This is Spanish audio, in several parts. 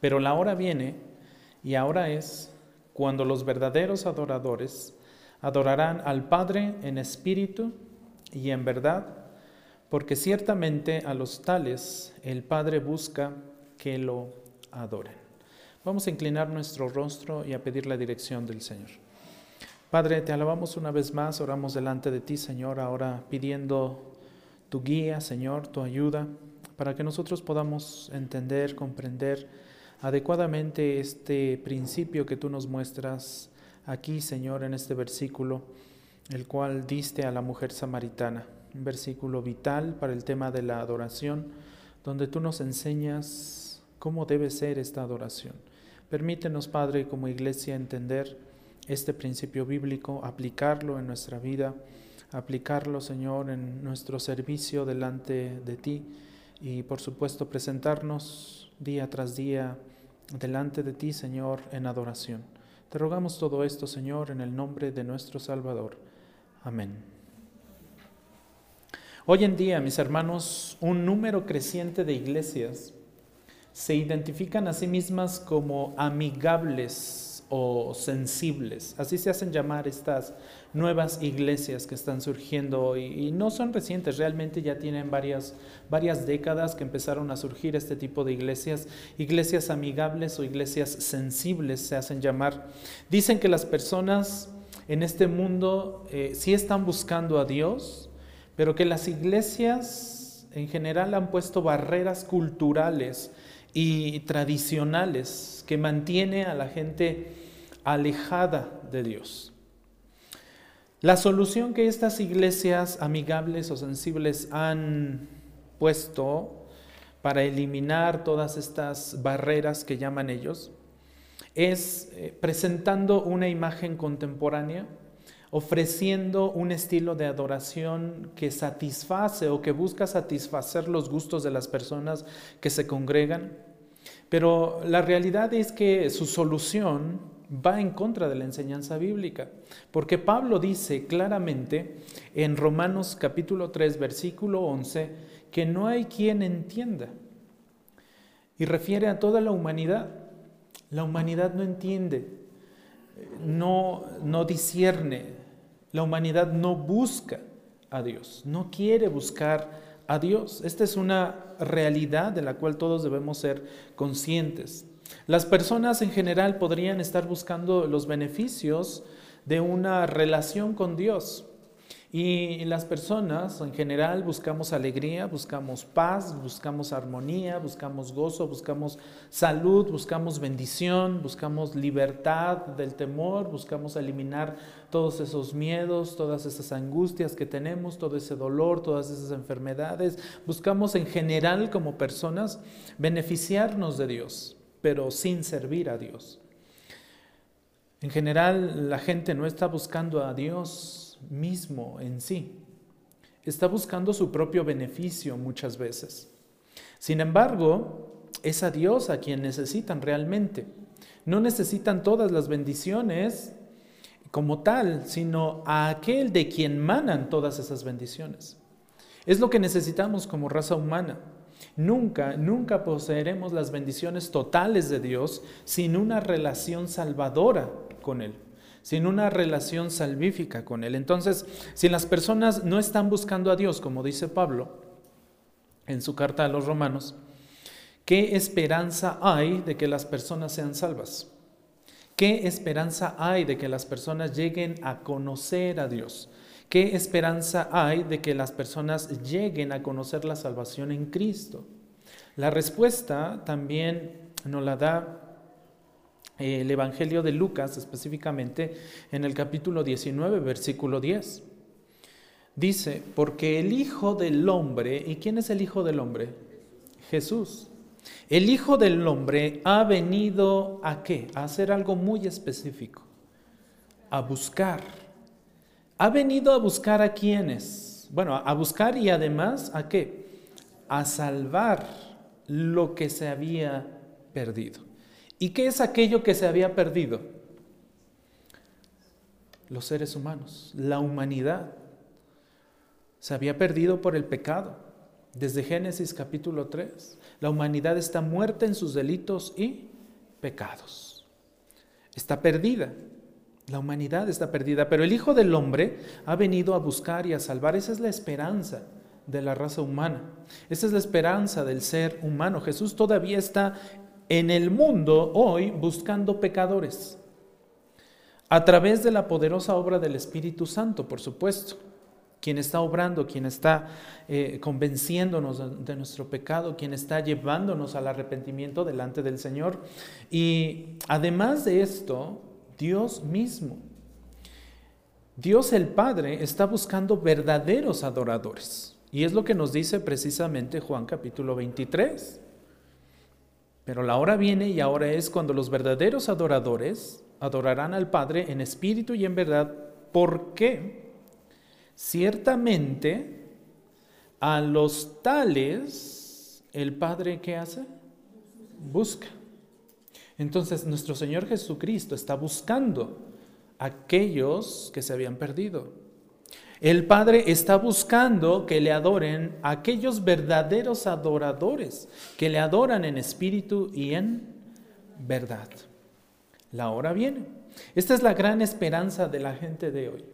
Pero la hora viene y ahora es cuando los verdaderos adoradores adorarán al Padre en espíritu y en verdad, porque ciertamente a los tales el Padre busca que lo adoren. Vamos a inclinar nuestro rostro y a pedir la dirección del Señor. Padre, te alabamos una vez más, oramos delante de ti, Señor, ahora pidiendo tu guía, Señor, tu ayuda, para que nosotros podamos entender, comprender adecuadamente este principio que tú nos muestras aquí, Señor, en este versículo, el cual diste a la mujer samaritana, un versículo vital para el tema de la adoración, donde tú nos enseñas cómo debe ser esta adoración. Permítenos, Padre, como iglesia, entender este principio bíblico, aplicarlo en nuestra vida, aplicarlo, Señor, en nuestro servicio delante de ti y, por supuesto, presentarnos día tras día delante de ti, Señor, en adoración. Te rogamos todo esto, Señor, en el nombre de nuestro Salvador. Amén. Hoy en día, mis hermanos, un número creciente de iglesias se identifican a sí mismas como amigables o sensibles. Así se hacen llamar estas nuevas iglesias que están surgiendo hoy. Y no son recientes, realmente ya tienen varias, varias décadas que empezaron a surgir este tipo de iglesias. Iglesias amigables o iglesias sensibles se hacen llamar. Dicen que las personas en este mundo eh, sí están buscando a Dios, pero que las iglesias en general han puesto barreras culturales y tradicionales que mantiene a la gente alejada de Dios. La solución que estas iglesias amigables o sensibles han puesto para eliminar todas estas barreras que llaman ellos es eh, presentando una imagen contemporánea, ofreciendo un estilo de adoración que satisface o que busca satisfacer los gustos de las personas que se congregan. Pero la realidad es que su solución va en contra de la enseñanza bíblica, porque Pablo dice claramente en Romanos capítulo 3 versículo 11 que no hay quien entienda y refiere a toda la humanidad. La humanidad no entiende, no, no discierne, la humanidad no busca a Dios, no quiere buscar a Dios. Esta es una realidad de la cual todos debemos ser conscientes. Las personas en general podrían estar buscando los beneficios de una relación con Dios. Y las personas en general buscamos alegría, buscamos paz, buscamos armonía, buscamos gozo, buscamos salud, buscamos bendición, buscamos libertad del temor, buscamos eliminar todos esos miedos, todas esas angustias que tenemos, todo ese dolor, todas esas enfermedades. Buscamos en general como personas beneficiarnos de Dios pero sin servir a Dios. En general, la gente no está buscando a Dios mismo en sí, está buscando su propio beneficio muchas veces. Sin embargo, es a Dios a quien necesitan realmente. No necesitan todas las bendiciones como tal, sino a aquel de quien manan todas esas bendiciones. Es lo que necesitamos como raza humana. Nunca, nunca poseeremos las bendiciones totales de Dios sin una relación salvadora con Él, sin una relación salvífica con Él. Entonces, si las personas no están buscando a Dios, como dice Pablo en su carta a los romanos, ¿qué esperanza hay de que las personas sean salvas? ¿Qué esperanza hay de que las personas lleguen a conocer a Dios? ¿Qué esperanza hay de que las personas lleguen a conocer la salvación en Cristo? La respuesta también nos la da el Evangelio de Lucas, específicamente en el capítulo 19, versículo 10. Dice, porque el Hijo del Hombre, ¿y quién es el Hijo del Hombre? Jesús. El Hijo del Hombre ha venido a qué? A hacer algo muy específico, a buscar ha venido a buscar a quienes. Bueno, a buscar y además a qué? A salvar lo que se había perdido. ¿Y qué es aquello que se había perdido? Los seres humanos, la humanidad. Se había perdido por el pecado. Desde Génesis capítulo 3, la humanidad está muerta en sus delitos y pecados. Está perdida. La humanidad está perdida, pero el Hijo del Hombre ha venido a buscar y a salvar. Esa es la esperanza de la raza humana. Esa es la esperanza del ser humano. Jesús todavía está en el mundo hoy buscando pecadores. A través de la poderosa obra del Espíritu Santo, por supuesto. Quien está obrando, quien está eh, convenciéndonos de nuestro pecado, quien está llevándonos al arrepentimiento delante del Señor. Y además de esto, Dios mismo. Dios el Padre está buscando verdaderos adoradores. Y es lo que nos dice precisamente Juan capítulo 23. Pero la hora viene y ahora es cuando los verdaderos adoradores adorarán al Padre en espíritu y en verdad. ¿Por qué? Ciertamente a los tales el Padre ¿qué hace? Busca. Entonces nuestro Señor Jesucristo está buscando a aquellos que se habían perdido. El Padre está buscando que le adoren aquellos verdaderos adoradores, que le adoran en espíritu y en verdad. La hora viene. Esta es la gran esperanza de la gente de hoy.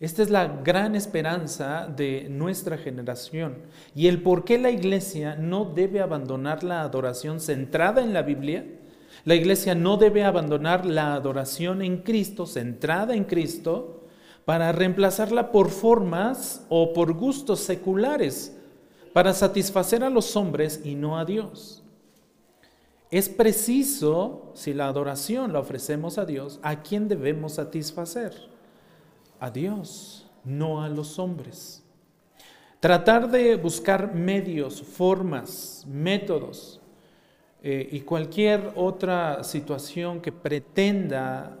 Esta es la gran esperanza de nuestra generación y el por qué la iglesia no debe abandonar la adoración centrada en la Biblia la iglesia no debe abandonar la adoración en Cristo, centrada en Cristo, para reemplazarla por formas o por gustos seculares, para satisfacer a los hombres y no a Dios. Es preciso, si la adoración la ofrecemos a Dios, ¿a quién debemos satisfacer? A Dios, no a los hombres. Tratar de buscar medios, formas, métodos eh, y cualquier otra situación que pretenda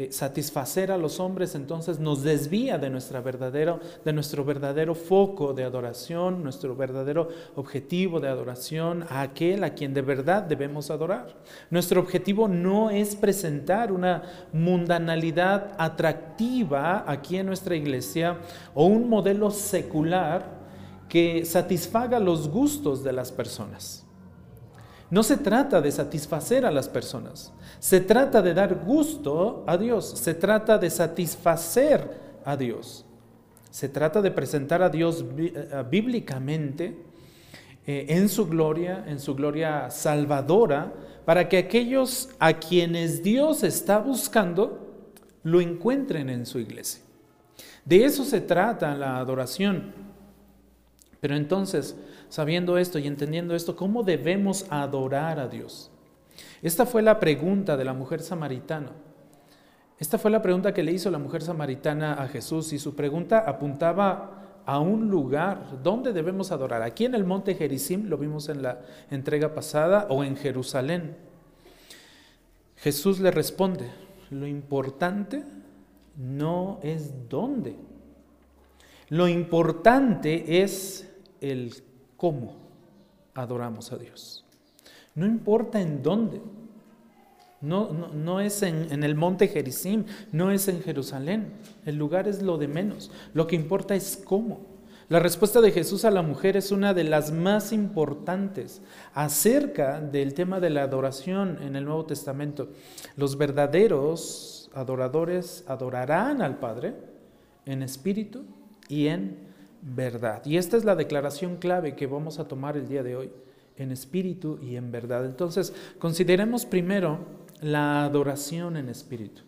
eh, satisfacer a los hombres, entonces nos desvía de, nuestra verdadero, de nuestro verdadero foco de adoración, nuestro verdadero objetivo de adoración a aquel a quien de verdad debemos adorar. Nuestro objetivo no es presentar una mundanalidad atractiva aquí en nuestra iglesia o un modelo secular que satisfaga los gustos de las personas. No se trata de satisfacer a las personas, se trata de dar gusto a Dios, se trata de satisfacer a Dios, se trata de presentar a Dios eh, bíblicamente eh, en su gloria, en su gloria salvadora, para que aquellos a quienes Dios está buscando lo encuentren en su iglesia. De eso se trata la adoración. Pero entonces, sabiendo esto y entendiendo esto, ¿cómo debemos adorar a Dios? Esta fue la pregunta de la mujer samaritana. Esta fue la pregunta que le hizo la mujer samaritana a Jesús y su pregunta apuntaba a un lugar donde debemos adorar. Aquí en el monte Gerizim, lo vimos en la entrega pasada, o en Jerusalén. Jesús le responde, lo importante no es dónde. Lo importante es el cómo adoramos a Dios. No importa en dónde. No, no, es en, el monte Gerizim, no es en Jerusalén. El lugar es lo de menos. Lo que importa es cómo. La respuesta de Jesús a la mujer es una de las más importantes acerca del tema de la adoración en el Nuevo Testamento. Los verdaderos adoradores adorarán al Padre en espíritu y en verdad. Y esta es la declaración clave que vamos a tomar el día de hoy, en espíritu y en verdad. Entonces, consideremos primero la adoración en espíritu.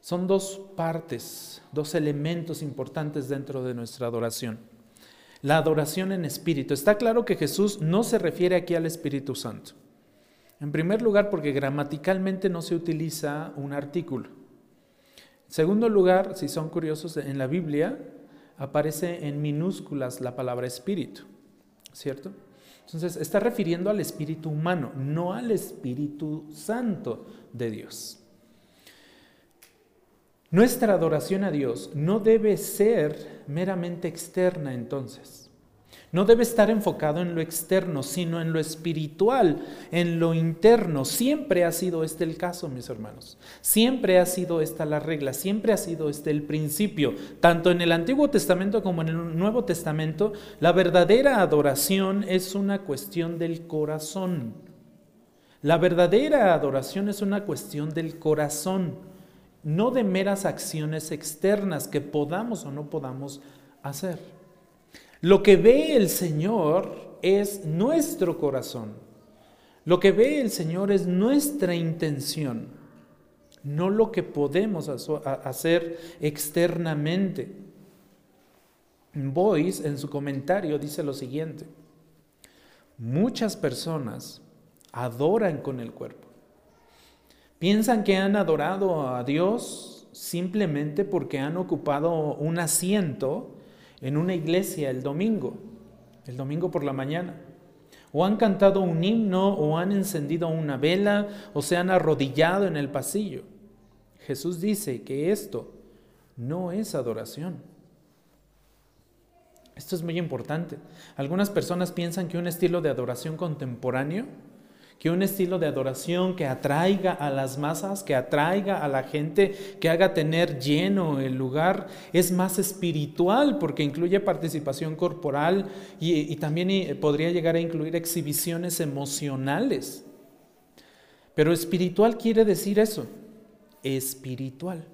Son dos partes, dos elementos importantes dentro de nuestra adoración. La adoración en espíritu. Está claro que Jesús no se refiere aquí al Espíritu Santo. En primer lugar, porque gramaticalmente no se utiliza un artículo. En segundo lugar, si son curiosos, en la Biblia aparece en minúsculas la palabra espíritu, ¿cierto? Entonces está refiriendo al espíritu humano, no al Espíritu Santo de Dios. Nuestra adoración a Dios no debe ser meramente externa entonces. No debe estar enfocado en lo externo, sino en lo espiritual, en lo interno. Siempre ha sido este el caso, mis hermanos. Siempre ha sido esta la regla, siempre ha sido este el principio. Tanto en el Antiguo Testamento como en el Nuevo Testamento, la verdadera adoración es una cuestión del corazón. La verdadera adoración es una cuestión del corazón, no de meras acciones externas que podamos o no podamos hacer. Lo que ve el Señor es nuestro corazón. Lo que ve el Señor es nuestra intención, no lo que podemos hacer externamente. Boyce en su comentario dice lo siguiente, muchas personas adoran con el cuerpo. Piensan que han adorado a Dios simplemente porque han ocupado un asiento en una iglesia el domingo, el domingo por la mañana. O han cantado un himno, o han encendido una vela, o se han arrodillado en el pasillo. Jesús dice que esto no es adoración. Esto es muy importante. Algunas personas piensan que un estilo de adoración contemporáneo que un estilo de adoración que atraiga a las masas, que atraiga a la gente, que haga tener lleno el lugar, es más espiritual porque incluye participación corporal y, también eh, podría llegar a incluir exhibiciones emocionales. Pero espiritual quiere decir eso, espiritual.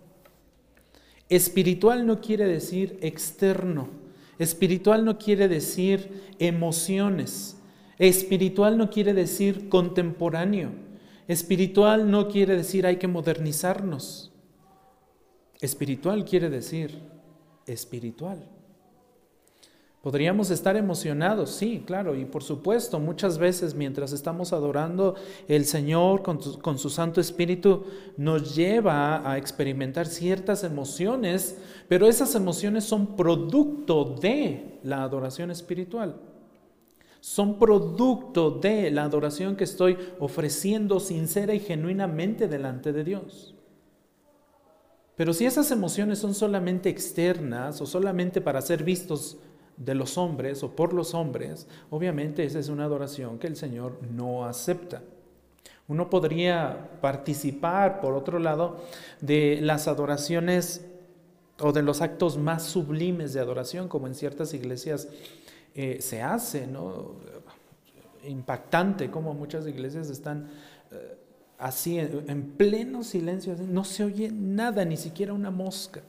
Espiritual no quiere decir externo, espiritual no quiere decir emociones. Espiritual no quiere decir contemporáneo. Espiritual no quiere decir hay que modernizarnos. Espiritual quiere decir espiritual. Podríamos estar emocionados, sí, claro, y por supuesto, muchas veces mientras estamos adorando el Señor con, con, su Santo Espíritu, nos lleva a experimentar ciertas emociones, pero esas emociones son producto de la adoración espiritual son producto de la adoración que estoy ofreciendo sincera y genuinamente delante de Dios. Pero si esas emociones son solamente externas o solamente para ser vistos de los hombres o por los hombres, obviamente esa es una adoración que el Señor no acepta. Uno podría participar, por otro lado, de las adoraciones o de los actos más sublimes de adoración, como en ciertas iglesias eh, se hace, ¿no? Impactante como muchas iglesias están eh, así en, pleno silencio, no se oye nada, ni siquiera una mosca.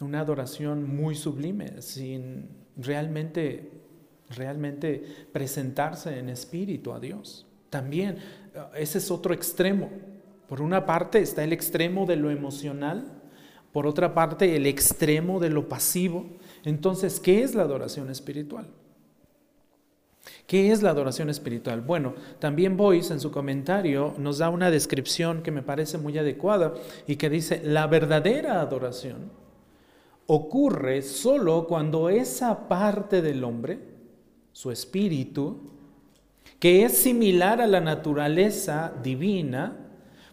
Una adoración muy sublime, sin realmente, realmente presentarse en espíritu a Dios. También, eh, ese es otro extremo. Por una parte está el extremo de lo emocional, por otra parte el extremo de lo pasivo, entonces, ¿qué es la adoración espiritual? ¿Qué es la adoración espiritual? Bueno, también Boyce en su comentario nos da una descripción que me parece muy adecuada y que dice, la verdadera adoración ocurre solo cuando esa parte del hombre, su espíritu, que es similar a la naturaleza divina,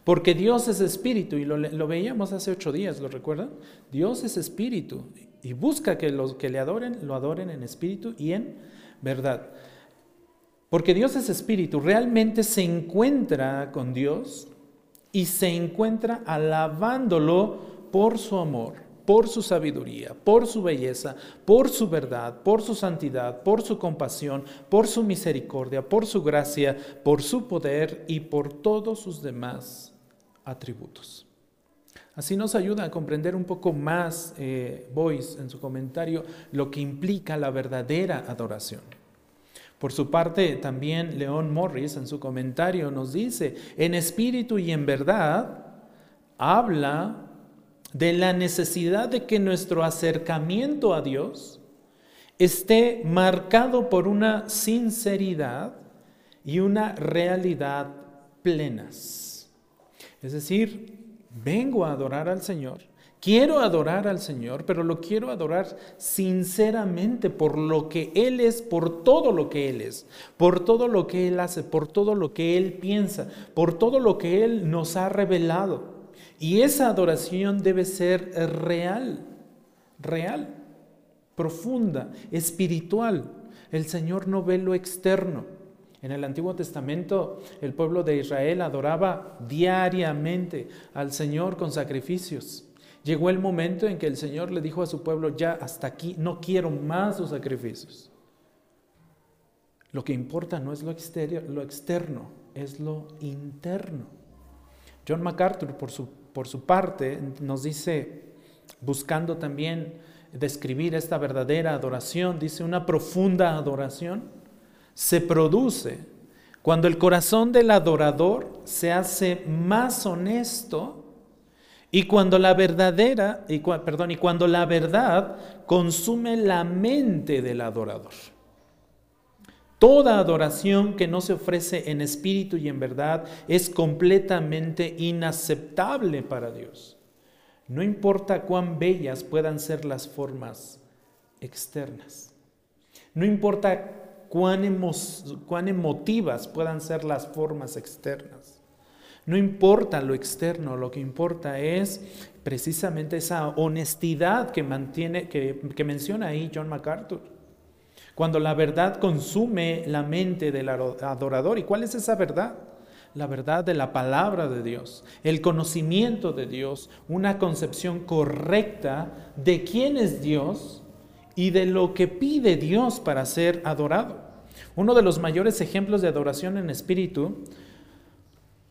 porque Dios es espíritu, y lo, veíamos hace ocho días, ¿lo recuerdan? Dios es espíritu, y busca que los que le adoren lo adoren en espíritu y en verdad. Porque Dios es espíritu, realmente se encuentra con Dios y se encuentra alabándolo por su amor, por su sabiduría, por su belleza, por su verdad, por su santidad, por su compasión, por su misericordia, por su gracia, por su poder y por todos sus demás atributos. Así nos ayuda a comprender un poco más eh, Boyce en su comentario lo que implica la verdadera adoración. Por su parte, también León Morris en su comentario nos dice, en espíritu y en verdad, habla de la necesidad de que nuestro acercamiento a Dios esté marcado por una sinceridad y una realidad plenas. Es decir, vengo a adorar al Señor, quiero adorar al Señor, pero lo quiero adorar sinceramente por lo que Él es, por todo lo que Él es, por todo lo que Él hace, por todo lo que Él piensa, por todo lo que Él nos ha revelado. Y esa adoración debe ser real, real, profunda, espiritual. El Señor no ve lo externo. En el Antiguo Testamento el pueblo de Israel adoraba diariamente al Señor con sacrificios. Llegó el momento en que el Señor le dijo a su pueblo, ya hasta aquí, no quiero más sus sacrificios. Lo que importa no es lo, exterior, lo externo, es lo interno. John MacArthur, por su, por su parte, nos dice, buscando también describir esta verdadera adoración, dice, una profunda adoración se produce cuando el corazón del adorador se hace más honesto y cuando la verdadera, y, perdón, y cuando la verdad consume la mente del adorador. Toda adoración que no se ofrece en espíritu y en verdad es completamente inaceptable para Dios. No importa cuán bellas puedan ser las formas externas. No importa cuán, emotivas puedan ser las formas externas. No importa lo externo, lo que importa es precisamente esa honestidad que, mantiene, que menciona ahí John MacArthur. Cuando la verdad consume la mente del adorador. ¿Y cuál es esa verdad? La verdad de la palabra de Dios, el conocimiento de Dios, una concepción correcta de quién es Dios y de lo que pide Dios para ser adorado. Uno de los mayores ejemplos de adoración en espíritu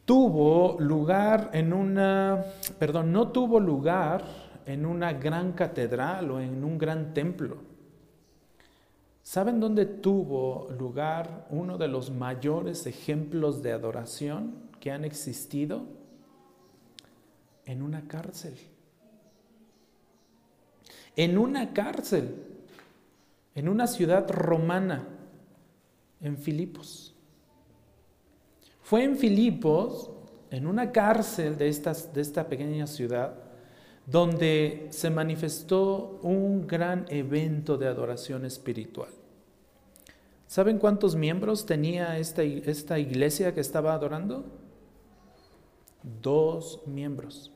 tuvo lugar en una, perdón, no tuvo lugar en una gran catedral o en un gran templo ¿Saben dónde tuvo lugar uno de los mayores ejemplos de adoración que han existido? En una cárcel. En una cárcel, en una ciudad romana, en Filipos. Fue en Filipos, en una cárcel de, de esta pequeña ciudad, donde se manifestó un gran evento de adoración espiritual. ¿Saben cuántos miembros tenía esta, esta iglesia que estaba adorando? Dos miembros.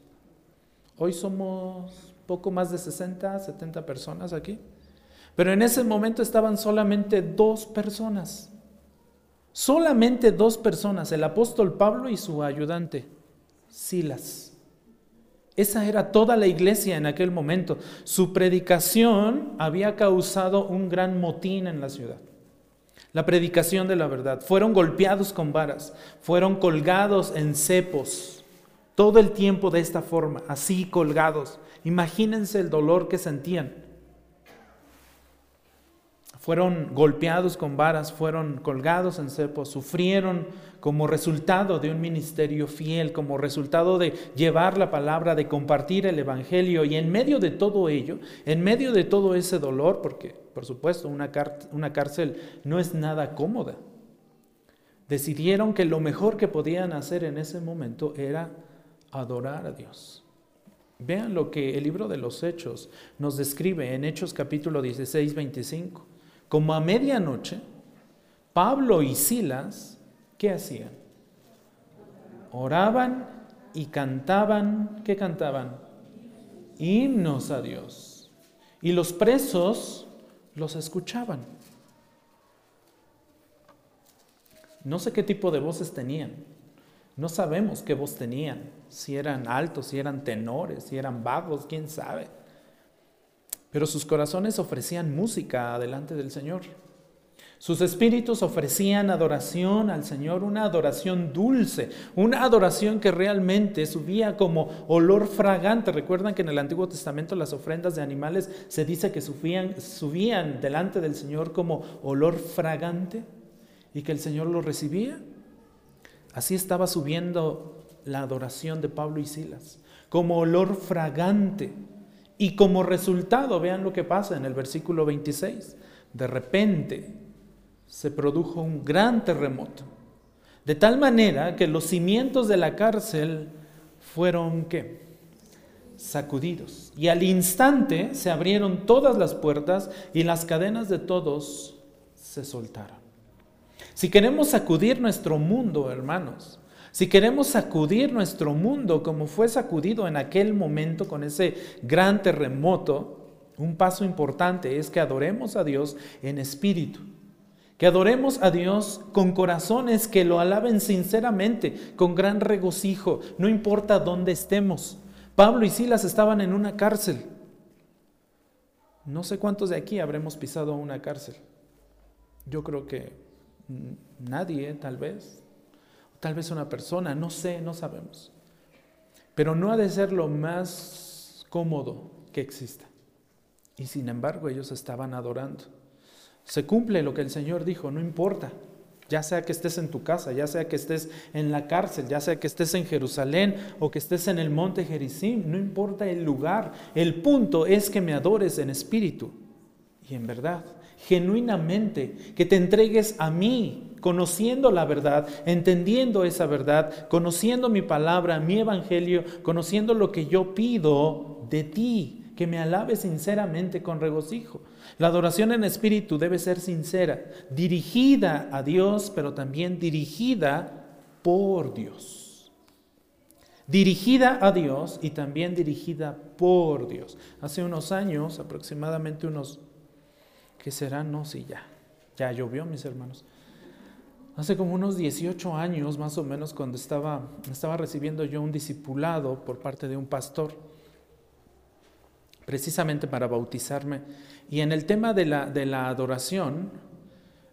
Hoy somos poco más de 60, 70 personas aquí. Pero en ese momento estaban solamente dos personas. Solamente dos personas, el apóstol Pablo y su ayudante, Silas. Esa era toda la iglesia en aquel momento. Su predicación había causado un gran motín en la ciudad. La predicación de la verdad. Fueron golpeados con varas, fueron colgados en cepos, todo el tiempo de esta forma, así colgados. Imagínense el dolor que sentían fueron golpeados con varas, fueron colgados en cepos, sufrieron como resultado de un ministerio fiel, como resultado de llevar la palabra, de compartir el Evangelio. Y en medio de todo ello, en medio de todo ese dolor, porque por supuesto una, una cárcel no es nada cómoda, decidieron que lo mejor que podían hacer en ese momento era adorar a Dios. Vean lo que el libro de los Hechos nos describe en Hechos capítulo 16, 25. Como a medianoche, Pablo y Silas, ¿qué hacían? Oraban y cantaban, ¿qué cantaban? Himnos a Dios. Y los presos los escuchaban. No sé qué tipo de voces tenían. No sabemos qué voz tenían. Si eran altos, si eran tenores, si eran bajos, quién sabe. Pero sus corazones ofrecían música delante del Señor. Sus espíritus ofrecían adoración al Señor, una adoración dulce, una adoración que realmente subía como olor fragante. Recuerdan que en el Antiguo Testamento las ofrendas de animales se dice que subían, subían delante del Señor como olor fragante y que el Señor lo recibía. Así estaba subiendo la adoración de Pablo y Silas, como olor fragante y como resultado, vean lo que pasa en el versículo 26. De repente se produjo un gran terremoto. De tal manera que los cimientos de la cárcel fueron ¿qué? sacudidos. Y al instante se abrieron todas las puertas y las cadenas de todos se soltaron. Si queremos sacudir nuestro mundo, hermanos, si queremos sacudir nuestro mundo como fue sacudido en aquel momento con ese gran terremoto, un paso importante es que adoremos a Dios en espíritu. Que adoremos a Dios con corazones que lo alaben sinceramente, con gran regocijo, no importa dónde estemos. Pablo y Silas estaban en una cárcel. No sé cuántos de aquí habremos pisado una cárcel. Yo creo que Nadie, tal vez. Tal vez una persona, no sé, no sabemos. Pero no ha de ser lo más cómodo que exista. Y sin embargo ellos estaban adorando. Se cumple lo que el Señor dijo, no importa. Ya sea que estés en tu casa, ya sea que estés en la cárcel, ya sea que estés en Jerusalén o que estés en el monte Gerizim, no importa el lugar. El punto es que me adores en espíritu y en verdad, genuinamente, que te entregues a mí, conociendo la verdad, entendiendo esa verdad, conociendo mi palabra, mi evangelio, conociendo lo que yo pido de ti, que me alabes sinceramente con regocijo. La adoración en espíritu debe ser sincera, dirigida a Dios, pero también dirigida por Dios. Dirigida a Dios y también dirigida por Dios. Hace unos años, aproximadamente unos, ¿qué serán? No, sí, ya, ya llovió, mis hermanos. Hace como unos 18 años, más o menos, cuando estaba, estaba recibiendo yo un discipulado por parte de un pastor, precisamente para bautizarme. Y en el tema de la, de la adoración,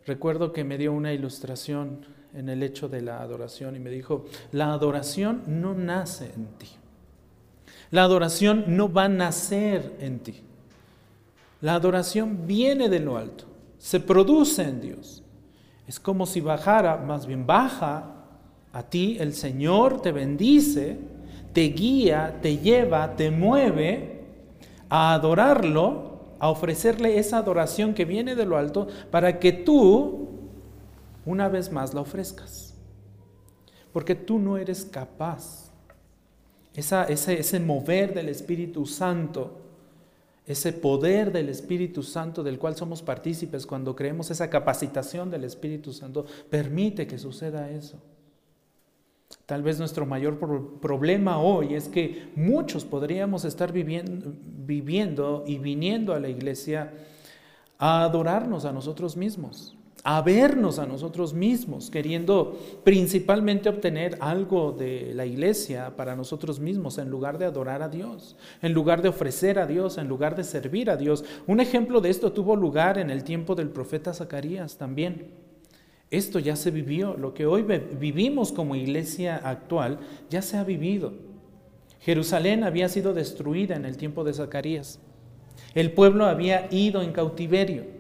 recuerdo que me dio una ilustración en el hecho de la adoración y me dijo, la adoración no nace en ti. La adoración no va a nacer en ti. La adoración viene de lo alto, se produce en Dios. Es como si bajara, más bien baja a ti, el Señor te bendice, te guía, te lleva, te mueve a adorarlo, a ofrecerle esa adoración que viene de lo alto para que tú una vez más la ofrezcas. Porque tú no eres capaz. Esa, ese, ese mover del Espíritu Santo, ese poder del Espíritu Santo del cual somos partícipes cuando creemos esa capacitación del Espíritu Santo, permite que suceda eso. Tal vez nuestro mayor problema hoy es que muchos podríamos estar viviendo, y viniendo a la iglesia a adorarnos a nosotros mismos, a vernos a nosotros mismos, queriendo principalmente obtener algo de la iglesia para nosotros mismos en lugar de adorar a Dios, en lugar de ofrecer a Dios, en lugar de servir a Dios. Un ejemplo de esto tuvo lugar en el tiempo del profeta Zacarías también. Esto ya se vivió, lo que hoy vivimos como iglesia actual ya se ha vivido. Jerusalén había sido destruida en el tiempo de Zacarías. El pueblo había ido en cautiverio.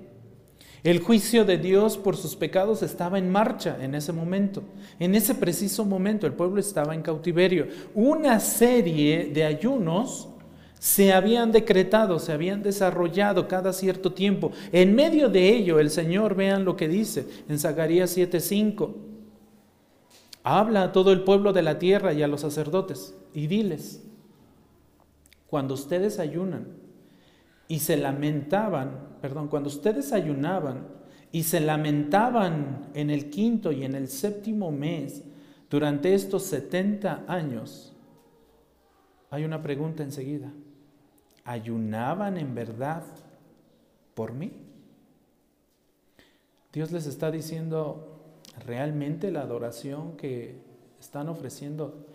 El juicio de Dios por sus pecados estaba en marcha en ese momento. En ese preciso momento el pueblo estaba en cautiverio. Una serie de ayunos se habían decretado, se habían desarrollado cada cierto tiempo. En medio de ello, el Señor, vean lo que dice en Zacarías 7:5. Habla a todo el pueblo de la tierra y a los sacerdotes y diles, cuando ustedes ayunan y se lamentaban, perdón, cuando ustedes ayunaban y se lamentaban en el quinto y en el séptimo mes durante estos 70 años, hay una pregunta enseguida ayunaban en verdad por mí? Dios les está diciendo, ¿realmente la adoración que están ofreciendo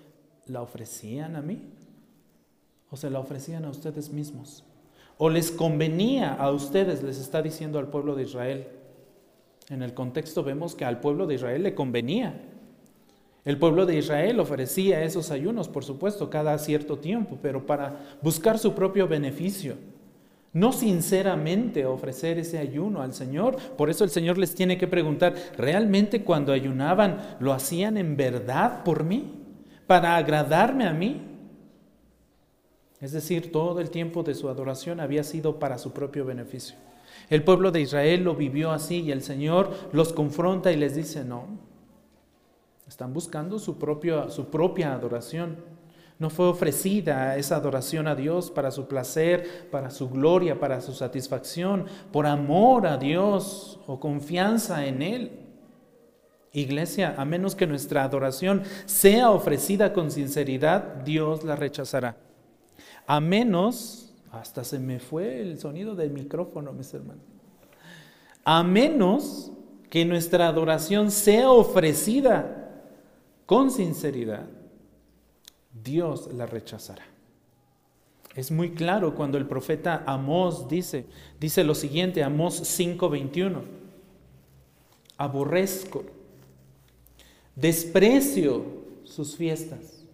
la ofrecían a mí? ¿O se la ofrecían a ustedes mismos? ¿O les convenía a ustedes, les está diciendo al pueblo de Israel? En el contexto vemos que al pueblo de Israel le convenía el pueblo de Israel ofrecía esos ayunos, por supuesto, cada cierto tiempo, pero para buscar su propio beneficio. No sinceramente ofrecer ese ayuno al Señor. Por eso el Señor les tiene que preguntar, ¿realmente cuando ayunaban lo hacían en verdad por mí? ¿Para agradarme a mí? Es decir, todo el tiempo de su adoración había sido para su propio beneficio. El pueblo de Israel lo vivió así y el Señor los confronta y les dice, no, están buscando su, su propia adoración. No fue ofrecida esa adoración a Dios para su placer, para su gloria, para su satisfacción, por amor a Dios o confianza en Él. Iglesia, a menos que nuestra adoración sea ofrecida con sinceridad, Dios la rechazará. A menos, hasta se me fue el sonido del micrófono, mis hermanos. A menos que nuestra adoración sea ofrecida con sinceridad, Dios la rechazará. Es muy claro cuando el profeta Amós dice, dice lo siguiente, Amós 5:21. aborrezco, desprecio sus fiestas.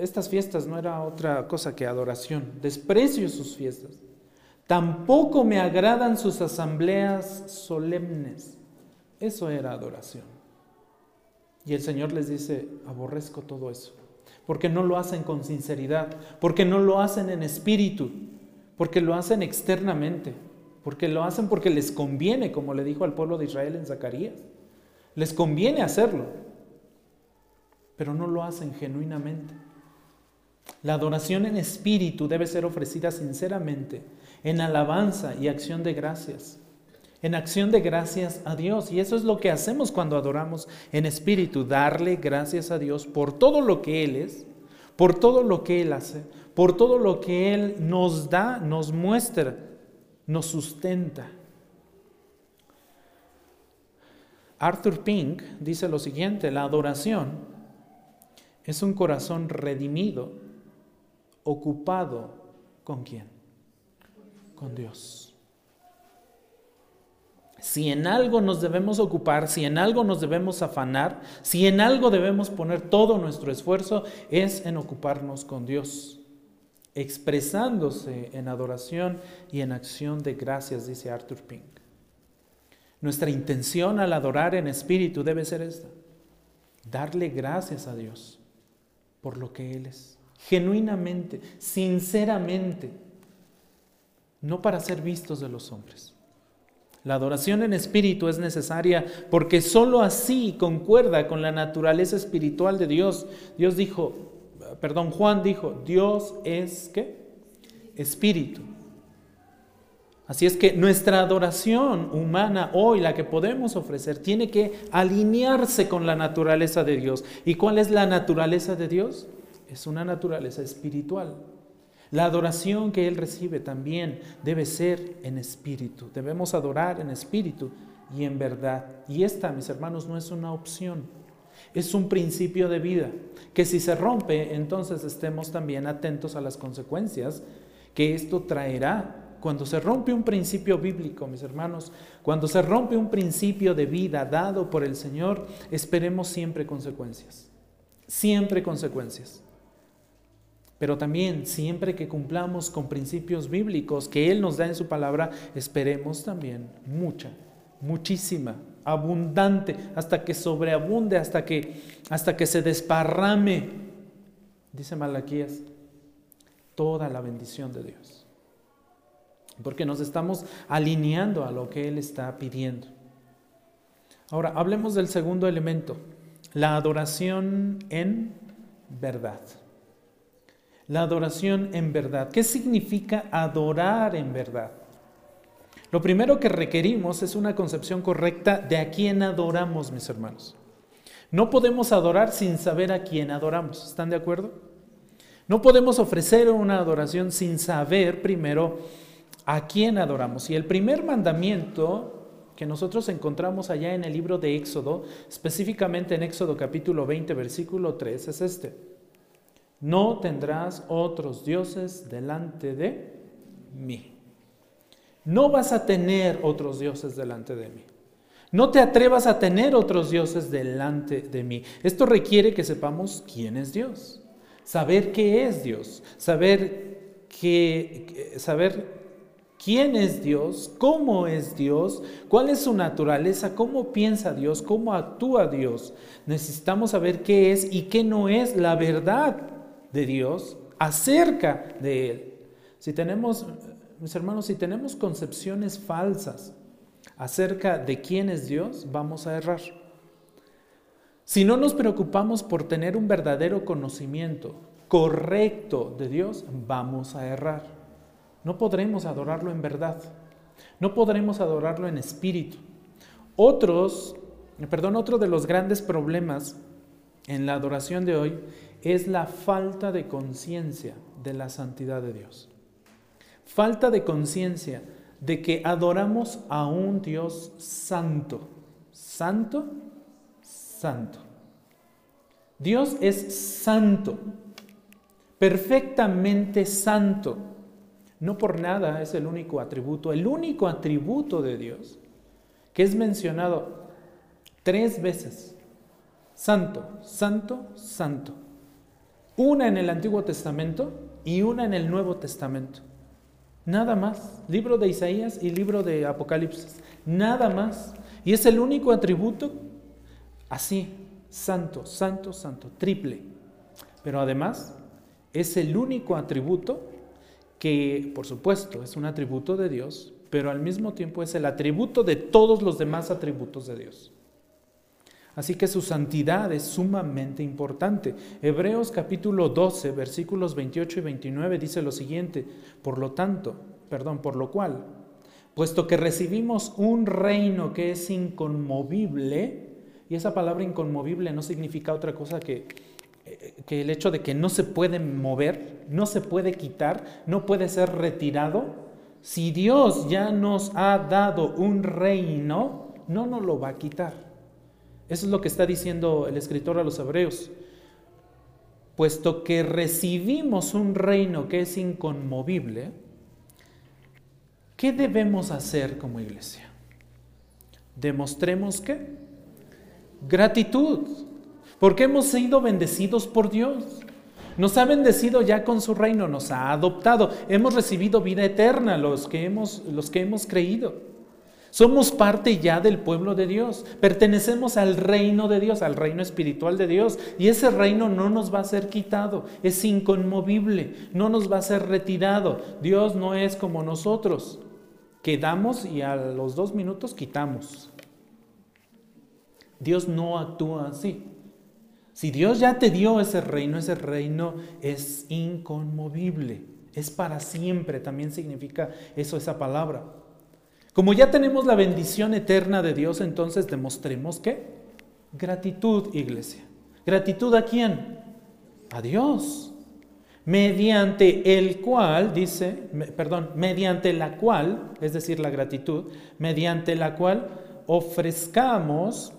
Estas fiestas no era otra cosa que adoración. Desprecio sus fiestas. Tampoco me agradan sus asambleas solemnes. Eso era adoración. Y el Señor les dice, aborrezco todo eso. Porque no lo hacen con sinceridad, porque no lo hacen en espíritu, porque lo hacen externamente, porque lo hacen porque les conviene, como le dijo al pueblo de Israel en Zacarías. Les conviene hacerlo, pero no lo hacen genuinamente. La adoración en espíritu debe ser ofrecida sinceramente, en alabanza y acción de gracias. En acción de gracias a Dios. Y eso es lo que hacemos cuando adoramos en espíritu, darle gracias a Dios por todo lo que Él es, por todo lo que Él hace, por todo lo que Él nos da, nos muestra, nos sustenta. Arthur Pink dice lo siguiente, la adoración es un corazón redimido, ocupado con quién? Con Dios. Si en algo nos debemos ocupar, si en algo nos debemos afanar, si en algo debemos poner todo nuestro esfuerzo, es en ocuparnos con Dios, expresándose en adoración y en acción de gracias, dice Arthur Pink. Nuestra intención al adorar en espíritu debe ser esta, darle gracias a Dios por lo que Él es. Genuinamente, sinceramente, no para ser vistos de los hombres. La adoración en espíritu es necesaria porque sólo así concuerda con la naturaleza espiritual de Dios. Dios dijo, perdón, Juan dijo, Dios es qué? Espíritu. Así es que nuestra adoración humana hoy, la que podemos ofrecer, tiene que alinearse con la naturaleza de Dios. ¿Y cuál es la naturaleza de Dios? Es una naturaleza espiritual. La adoración que Él recibe también debe ser en espíritu. Debemos adorar en espíritu y en verdad. Y esta, mis hermanos, no es una opción. Es un principio de vida que si se rompe, entonces estemos también atentos a las consecuencias que esto traerá cuando se rompe un principio bíblico, mis hermanos, cuando se rompe un principio de vida dado por el Señor, esperemos siempre consecuencias. Siempre consecuencias. Pero también siempre que cumplamos con principios bíblicos que Él nos da en su palabra, esperemos también mucha, muchísima, abundante, hasta que sobreabunde, hasta que, hasta que se desparrame, dice Malaquías, toda la bendición de Dios porque nos estamos alineando a lo que Él está pidiendo. Ahora, hablemos del segundo elemento, la adoración en verdad. La adoración en verdad. ¿Qué significa adorar en verdad? Lo primero que requerimos es una concepción correcta de a quién adoramos, mis hermanos. No podemos adorar sin saber a quién adoramos. ¿Están de acuerdo? No podemos ofrecer una adoración sin saber primero ¿A quién adoramos? Y el primer mandamiento que nosotros encontramos allá en el libro de Éxodo, específicamente en Éxodo capítulo 20, versículo 3, es este. No tendrás otros dioses delante de mí. No vas a tener otros dioses delante de mí. No te atrevas a tener otros dioses delante de mí. Esto requiere que sepamos quién es Dios, saber qué es Dios, saber, que, saber quién es Dios, cómo es Dios, cuál es su naturaleza, cómo piensa Dios, cómo actúa Dios. Necesitamos saber qué es y qué no es la verdad de Dios acerca de Él. Si tenemos, mis hermanos, si tenemos concepciones falsas acerca de quién es Dios, vamos a errar. Si no nos preocupamos por tener un verdadero conocimiento correcto de Dios, vamos a errar. No podremos adorarlo en verdad. No podremos adorarlo en espíritu. Otros, perdón, otro de los grandes problemas en la adoración de hoy es la falta de conciencia de la santidad de Dios. Falta de conciencia de que adoramos a un Dios santo. Santo, santo. Dios es santo, perfectamente santo. No por nada es el único atributo, el único atributo de Dios que es mencionado tres veces. Santo, santo, santo. Una en el Antiguo Testamento y una en el Nuevo Testamento. Nada más. Libro de Isaías y libro de Apocalipsis. Nada más. Y es el único atributo así, santo, santo, santo, triple. Pero además es el único atributo que, por supuesto, es un atributo de Dios, pero al mismo tiempo es el atributo de todos los demás atributos de Dios. Así que su santidad es sumamente importante. Hebreos capítulo 12, versículos 28 y 29 dice lo siguiente, por lo tanto, perdón, por lo cual, puesto que recibimos un reino que es inconmovible, y esa palabra inconmovible no significa otra cosa que, eh, que el hecho de que no se puede mover, no se puede quitar, no puede ser retirado, si Dios ya nos ha dado un reino, no nos lo va a quitar. Eso es lo que está diciendo el escritor a los hebreos. Puesto que recibimos un reino que es inconmovible, ¿qué debemos hacer como iglesia? Demostremos qué? Gratitud, porque hemos sido bendecidos por Dios. Nos ha bendecido ya con su reino, nos ha adoptado, hemos recibido vida eterna los que hemos, los que hemos creído. Somos parte ya del pueblo de Dios, pertenecemos al reino de Dios, al reino espiritual de Dios, y ese reino no nos va a ser quitado, es inconmovible, no nos va a ser retirado. Dios no es como nosotros, que damos y a los dos minutos quitamos. Dios no actúa así. Si Dios ya te dio ese reino, ese reino es inconmovible, es para siempre, también significa eso esa palabra. Como ya tenemos la bendición eterna de Dios, entonces demostremos que gratitud, iglesia. ¿Gratitud a quién? A Dios. Mediante el cual, dice, perdón, mediante la cual, es decir, la gratitud, mediante la cual ofrezcamos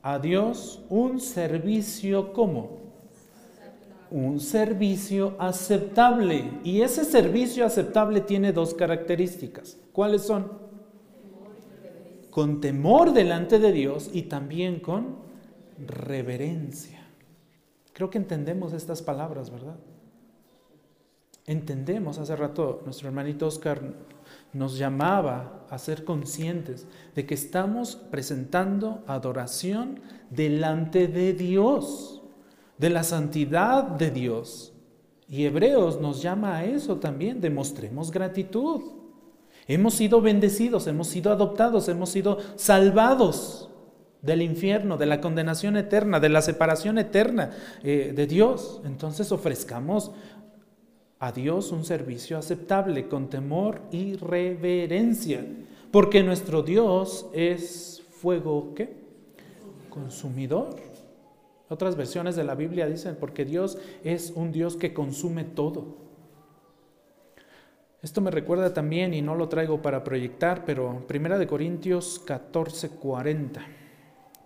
a Dios un servicio como un servicio aceptable. Y ese servicio aceptable tiene dos características. ¿Cuáles son? Con temor delante de Dios y también con reverencia. Creo que entendemos estas palabras, ¿verdad? Entendemos, hace rato nuestro hermanito Oscar nos llamaba a ser conscientes de que estamos presentando adoración delante de Dios, de la santidad de Dios. Y Hebreos nos llama a eso también, demostremos gratitud. Hemos sido bendecidos, hemos sido adoptados, hemos sido salvados del infierno, de la condenación eterna, de la separación eterna eh, de Dios. Entonces ofrezcamos a Dios un servicio aceptable con temor y reverencia, porque nuestro Dios es fuego ¿qué? consumidor. Otras versiones de la Biblia dicen, porque Dios es un Dios que consume todo. Esto me recuerda también, y no lo traigo para proyectar, pero Primera de Corintios 14, 40.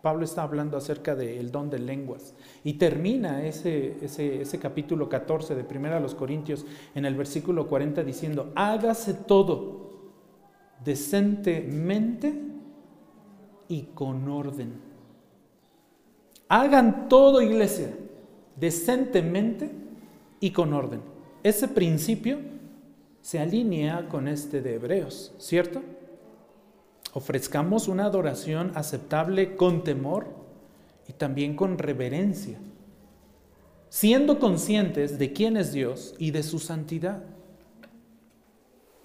Pablo está hablando acerca del don de lenguas y termina ese, ese, ese capítulo 14 de Primera de los Corintios en el versículo 40 diciendo, hágase todo decentemente y con orden. Hagan todo, iglesia, decentemente y con orden. Ese principio se alinea con este de Hebreos, ¿cierto? Ofrezcamos una adoración aceptable con temor y también con reverencia, siendo conscientes de quién es Dios y de su santidad.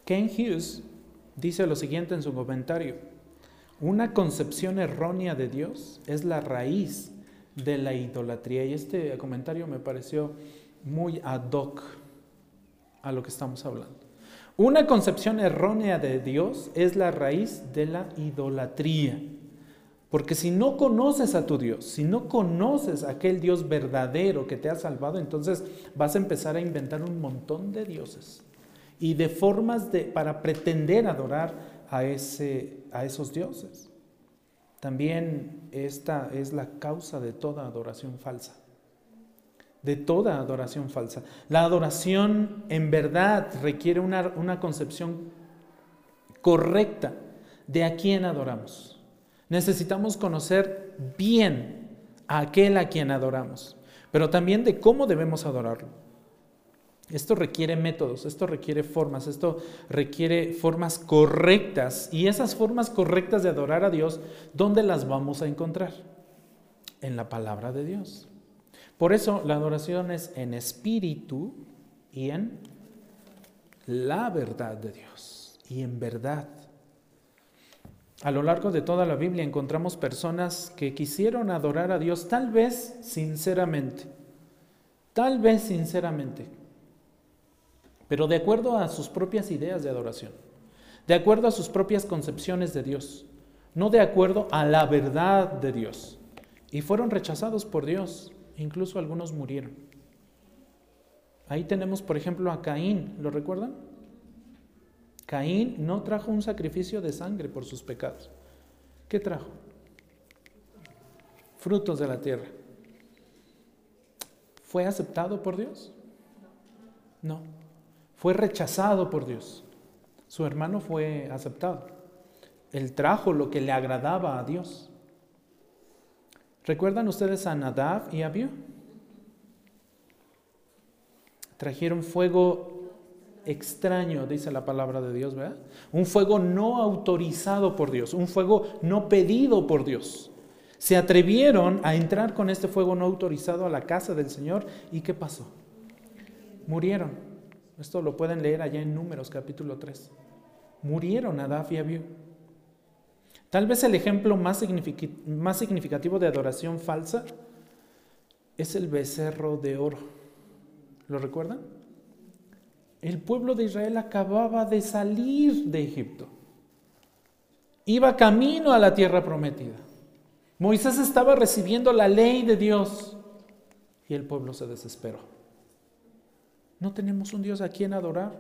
Ken Hughes dice lo siguiente en su comentario, una concepción errónea de Dios es la raíz de la idolatría. Y este comentario me pareció muy ad hoc a lo que estamos hablando. Una concepción errónea de Dios es la raíz de la idolatría. Porque si no conoces a tu Dios, si no conoces a aquel Dios verdadero que te ha salvado, entonces vas a empezar a inventar un montón de dioses y de formas para pretender adorar a, ese, a esos dioses. También esta es la causa de toda adoración falsa de toda adoración falsa. La adoración en verdad requiere una, concepción correcta de a quién adoramos. Necesitamos conocer bien a aquel a quien adoramos, pero también de cómo debemos adorarlo. Esto requiere métodos, esto requiere formas, esto requiere formas correctas. Y esas formas correctas de adorar a Dios, ¿dónde las vamos a encontrar? En la palabra de Dios. Por eso la adoración es en espíritu y en la verdad de Dios. Y en verdad. A lo largo de toda la Biblia encontramos personas que quisieron adorar a Dios tal vez sinceramente, tal vez sinceramente, pero de acuerdo a sus propias ideas de adoración, de acuerdo a sus propias concepciones de Dios, no de acuerdo a la verdad de Dios. Y fueron rechazados por Dios, incluso algunos murieron. Ahí tenemos, por ejemplo, a Caín, ¿lo recuerdan? Caín no trajo un sacrificio de sangre por sus pecados. ¿Qué trajo? Frutos de la tierra. ¿Fue aceptado por Dios? No. Fue rechazado por Dios. Su hermano fue aceptado. Él trajo lo que le agradaba a Dios. ¿Recuerdan ustedes a Nadab y Abiú? Trajeron fuego extraño, dice la palabra de Dios, ¿verdad? Un fuego no autorizado por Dios, un fuego no pedido por Dios. Se atrevieron a entrar con este fuego no autorizado a la casa del Señor y ¿qué pasó? Murieron. Esto lo pueden leer allá en Números capítulo 3. Murieron Adaf y Abiú. Tal vez el ejemplo más significativo de adoración falsa es el becerro de oro. ¿Lo recuerdan? El pueblo de Israel acababa de salir de Egipto. Iba camino a la tierra prometida. Moisés estaba recibiendo la ley de Dios y el pueblo se desesperó. No tenemos un Dios a quien adorar.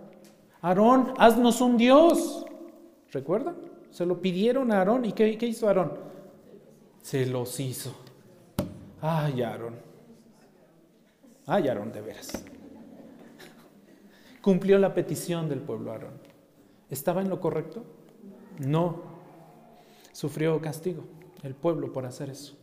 Aarón, haznos un Dios. ¿Recuerdan? Se lo pidieron a Aarón y ¿qué, qué hizo Aarón? Se los hizo. Ay, Aarón. Ay, Aarón, de veras cumplió la petición del pueblo Aarón. ¿Estaba en lo correcto? No. Sufrió castigo el pueblo por hacer eso.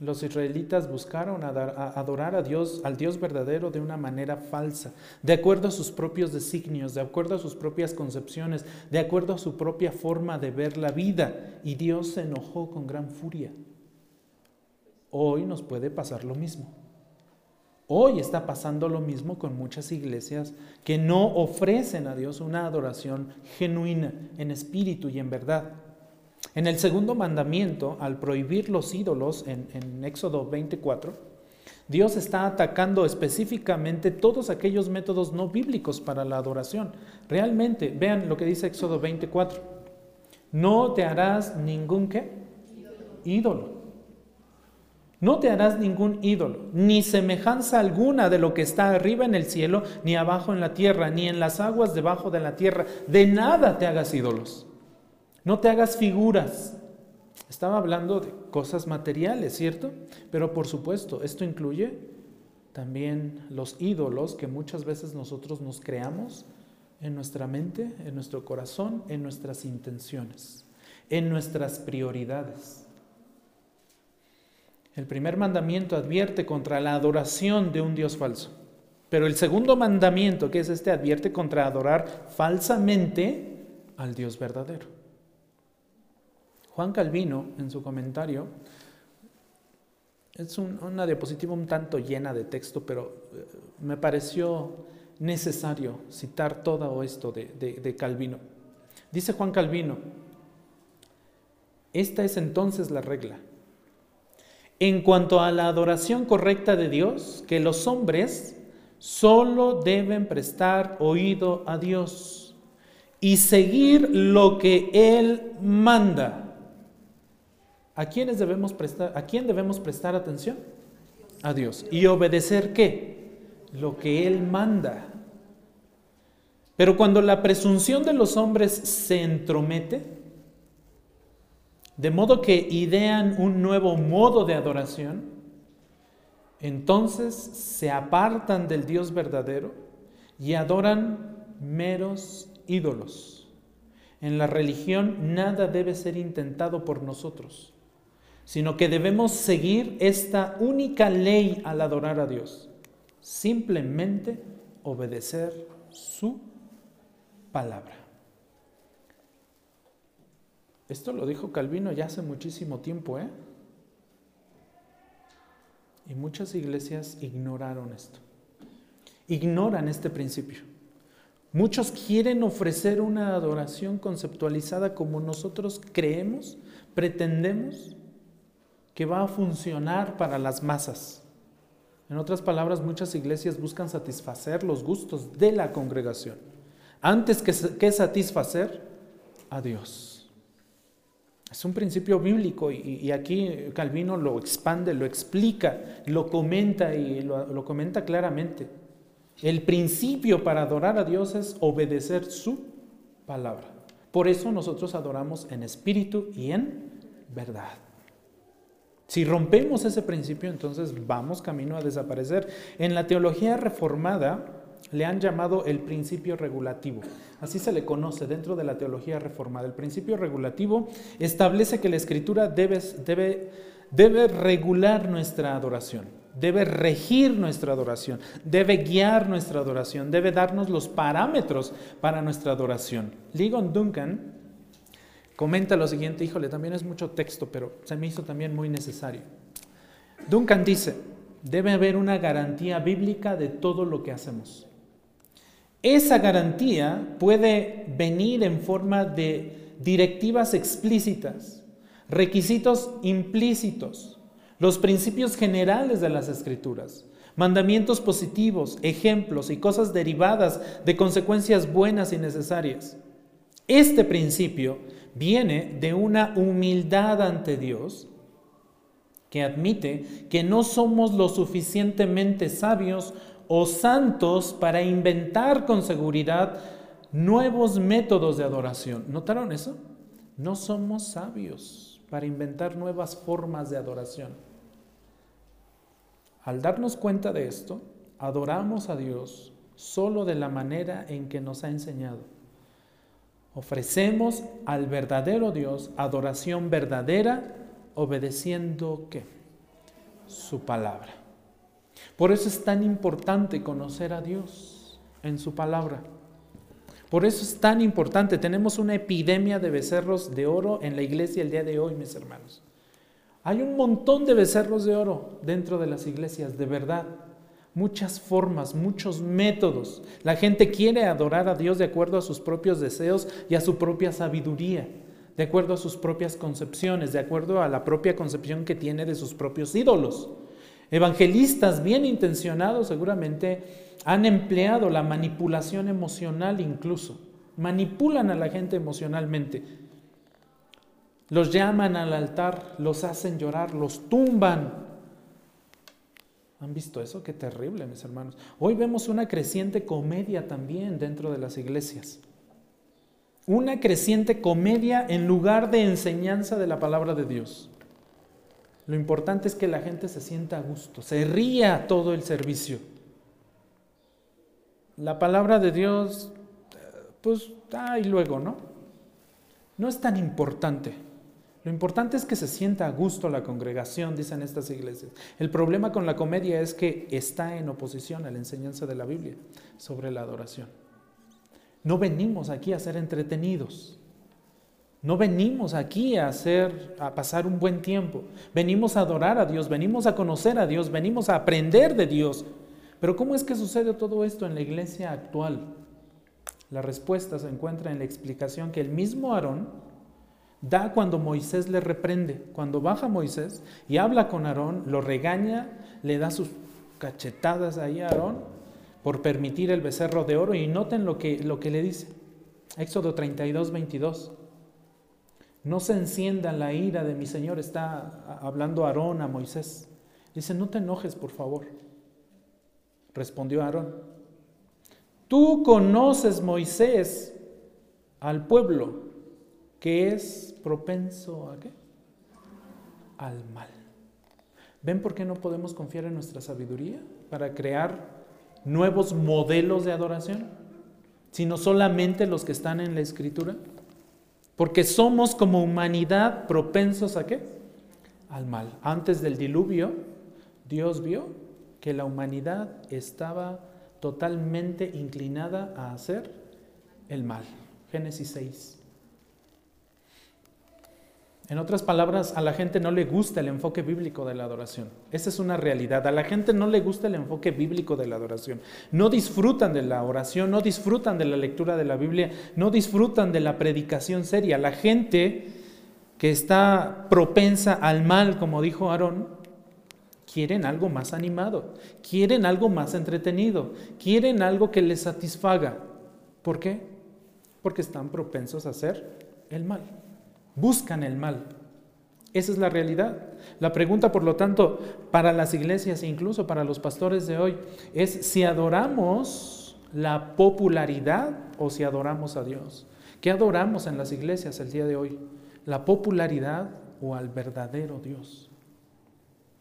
Los israelitas buscaron adorar a Dios, al Dios verdadero de una manera falsa, de acuerdo a sus propios designios, de acuerdo a sus propias concepciones, de acuerdo a su propia forma de ver la vida. Y Dios se enojó con gran furia. Hoy nos puede pasar lo mismo. Hoy está pasando lo mismo con muchas iglesias que no ofrecen a Dios una adoración genuina en espíritu y en verdad. En el segundo mandamiento, al prohibir los ídolos en, Éxodo 24, Dios está atacando específicamente todos aquellos métodos no bíblicos para la adoración. Realmente, vean lo que dice Éxodo 24. No te harás ningún qué? Ídolo. No te harás ningún ídolo, ni semejanza alguna de lo que está arriba en el cielo, ni abajo en la tierra, ni en las aguas debajo de la tierra. De nada te hagas ídolos. No te hagas figuras. Estaba hablando de cosas materiales, ¿cierto? Pero por supuesto, esto incluye también los ídolos que muchas veces nosotros nos creamos en nuestra mente, en nuestro corazón, en nuestras intenciones, en nuestras prioridades. El primer mandamiento advierte contra la adoración de un Dios falso. Pero el segundo mandamiento, que es este, advierte contra adorar falsamente al Dios verdadero. Juan Calvino, en su comentario, es una diapositiva un tanto llena de texto, pero eh, me pareció necesario citar todo esto de Calvino. Dice Juan Calvino, esta es entonces la regla en cuanto a la adoración correcta de Dios, que los hombres solo deben prestar oído a Dios y seguir lo que Él manda. ¿A quiénes debemos prestar, a quién debemos prestar atención? A Dios. ¿Y obedecer qué? Lo que Él manda. Pero cuando la presunción de los hombres se entromete, de modo que idean un nuevo modo de adoración, entonces se apartan del Dios verdadero y adoran meros ídolos. En la religión nada debe ser intentado por nosotros, sino que debemos seguir esta única ley al adorar a Dios. Simplemente obedecer su palabra. Esto lo dijo Calvino ya hace muchísimo tiempo, ¿eh? Y muchas iglesias ignoraron esto. Ignoran este principio. Muchos quieren ofrecer una adoración conceptualizada como nosotros creemos, pretendemos que va a funcionar para las masas. En otras palabras, muchas iglesias buscan satisfacer los gustos de la congregación antes que, que satisfacer a Dios. Es un principio bíblico y, aquí Calvino lo expande, lo explica, lo comenta y lo, lo comenta claramente. El principio para adorar a Dios es obedecer su palabra. Por eso nosotros adoramos en espíritu y en verdad. Si rompemos ese principio, entonces vamos camino a desaparecer. En la teología reformada, le han llamado el principio regulativo. Así se le conoce dentro de la teología reformada. El principio regulativo establece que la escritura debe, regular nuestra adoración, debe regir nuestra adoración, debe guiar nuestra adoración, debe darnos los parámetros para nuestra adoración. Ligon Duncan comenta lo siguiente, híjole, también es mucho texto, pero se me hizo también muy necesario. Duncan dice, debe haber una garantía bíblica de todo lo que hacemos. Esa garantía puede venir en forma de directivas explícitas, requisitos implícitos, los principios generales de las escrituras, mandamientos positivos, ejemplos y cosas derivadas de consecuencias buenas y necesarias. Este principio viene de una humildad ante Dios que admite que no somos lo suficientemente sabios o santos para inventar con seguridad nuevos métodos de adoración. ¿Notaron eso? No somos sabios para inventar nuevas formas de adoración. Al darnos cuenta de esto, adoramos a Dios solo de la manera en que nos ha enseñado. Ofrecemos al verdadero Dios adoración verdadera, obedeciendo qué? Su palabra. Por eso es tan importante conocer a Dios en su palabra. Por eso es tan importante. Tenemos una epidemia de becerros de oro en la iglesia el día de hoy, mis hermanos. Hay un montón de becerros de oro dentro de las iglesias, de verdad. Muchas formas, muchos métodos. La gente quiere adorar a Dios de acuerdo a sus propios deseos y a su propia sabiduría, de acuerdo a sus propias concepciones, de acuerdo a la propia concepción que tiene de sus propios ídolos. Evangelistas bien intencionados seguramente han empleado la manipulación emocional incluso. Manipulan a la gente emocionalmente. Los llaman al altar, los hacen llorar, los tumban. ¿Han visto eso? Qué terrible, mis hermanos. Hoy vemos una creciente comedia también dentro de las iglesias. Una creciente comedia en lugar de enseñanza de la palabra de Dios. Lo importante es que la gente se sienta a gusto, se ría todo el servicio. La palabra de Dios, pues, ah, y luego, ¿no? No es tan importante. Lo importante es que se sienta a gusto la congregación, dicen estas iglesias. El problema con la comedia es que está en oposición a la enseñanza de la Biblia sobre la adoración. No venimos aquí a ser entretenidos. No venimos aquí a hacer, a pasar un buen tiempo. Venimos a adorar a Dios, venimos a conocer a Dios, venimos a aprender de Dios. Pero ¿cómo es que sucede todo esto en la iglesia actual? La respuesta se encuentra en la explicación que el mismo Aarón da cuando Moisés le reprende. Cuando baja Moisés y habla con Aarón, lo regaña, le da sus cachetadas ahí a Aarón por permitir el becerro de oro y noten lo que, lo que le dice. Éxodo 32, 22. No se encienda la ira de mi Señor, está hablando Aarón a Moisés. Dice, no te enojes, por favor. Respondió Aarón, tú conoces, Moisés, al pueblo que es propenso a qué? Al mal. ¿Ven por qué no podemos confiar en nuestra sabiduría para crear nuevos modelos de adoración? Sino solamente los que están en la escritura. Porque somos como humanidad propensos a qué? Al mal. Antes del diluvio, Dios vio que la humanidad estaba totalmente inclinada a hacer el mal. Génesis 6. En otras palabras, a la gente no le gusta el enfoque bíblico de la adoración. Esa es una realidad. A la gente no le gusta el enfoque bíblico de la adoración. No disfrutan de la oración, no disfrutan de la lectura de la Biblia, no disfrutan de la predicación seria. La gente que está propensa al mal, como dijo Aarón, quieren algo más animado, quieren algo más entretenido, quieren algo que les satisfaga. ¿Por qué? Porque están propensos a hacer el mal buscan el mal. Esa es la realidad. La pregunta, por lo tanto, para las iglesias e incluso para los pastores de hoy es si adoramos la popularidad o si adoramos a Dios. ¿Qué adoramos en las iglesias el día de hoy? ¿La popularidad o al verdadero Dios?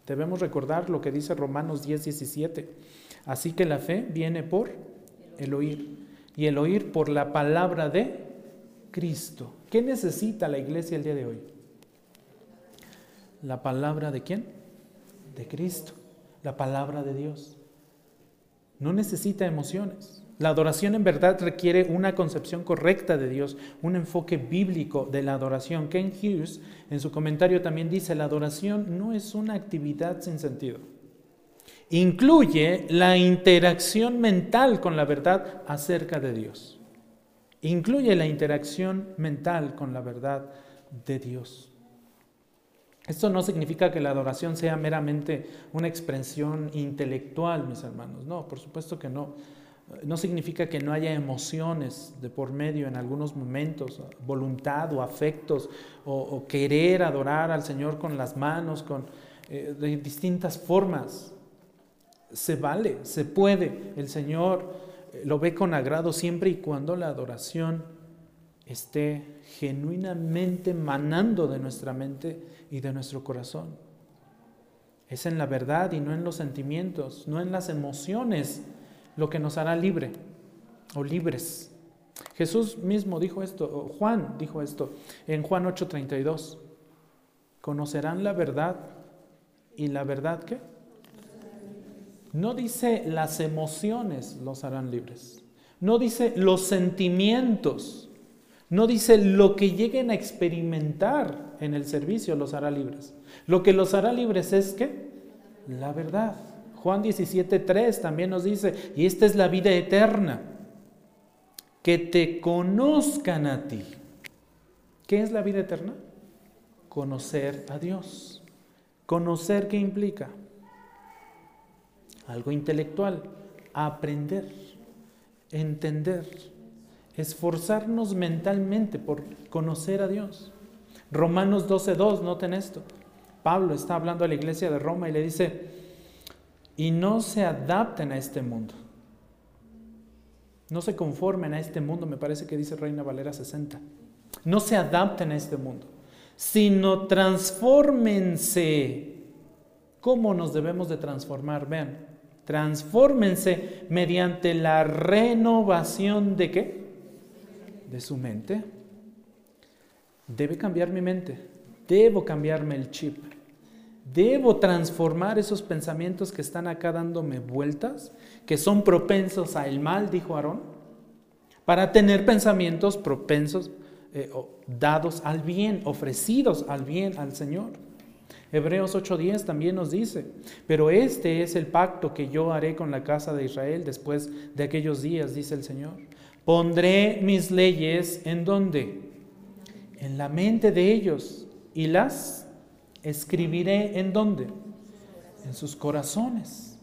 Debemos recordar lo que dice Romanos 10, 17. Así que la fe viene por el oír y el oír por la palabra de Cristo. ¿Qué necesita la iglesia el día de hoy? La palabra de quién? De Cristo, la palabra de Dios. No necesita emociones. La adoración en verdad requiere una concepción correcta de Dios, un enfoque bíblico de la adoración. Ken Hughes en su comentario también dice, la adoración no es una actividad sin sentido. Incluye la interacción mental con la verdad acerca de Dios incluye la interacción mental con la verdad de Dios. Esto no significa que la adoración sea meramente una expresión intelectual, mis hermanos. No, por supuesto que no. No significa que no haya emociones de por medio en algunos momentos, voluntad o afectos, o, querer adorar al Señor con las manos, con, eh, de distintas formas. Se vale, se puede. El Señor lo ve con agrado siempre y cuando la adoración esté genuinamente manando de nuestra mente y de nuestro corazón. Es en la verdad y no en los sentimientos, no en las emociones lo que nos hará libre o libres. Jesús mismo dijo esto, Juan dijo esto en Juan 8:32. Conocerán la verdad y la verdad qué? No dice las emociones los harán libres. No dice los sentimientos. No dice lo que lleguen a experimentar en el servicio los hará libres. Lo que los hará libres es que la verdad. Juan 17:3 también nos dice, y esta es la vida eterna, que te conozcan a ti. ¿Qué es la vida eterna? Conocer a Dios. ¿Conocer qué implica? Algo intelectual, aprender, entender, esforzarnos mentalmente por conocer a Dios. Romanos 12.2, noten esto. Pablo está hablando a la iglesia de Roma y le dice, y no se adapten a este mundo. No se conformen a este mundo, me parece que dice Reina Valera 60. No se adapten a este mundo, sino transfórmense. ¿Cómo nos debemos de transformar? Vean, Transfórmense mediante la renovación de qué? De su mente. Debe cambiar mi mente. Debo cambiarme el chip. Debo transformar esos pensamientos que están acá dándome vueltas, que son propensos al mal, dijo Aarón, para tener pensamientos propensos, eh, dados al bien, ofrecidos al bien al Señor. Hebreos 8:10 también nos dice, pero este es el pacto que yo haré con la casa de Israel después de aquellos días, dice el Señor. Pondré mis leyes en dónde? En la mente de ellos y las escribiré en dónde? En sus corazones.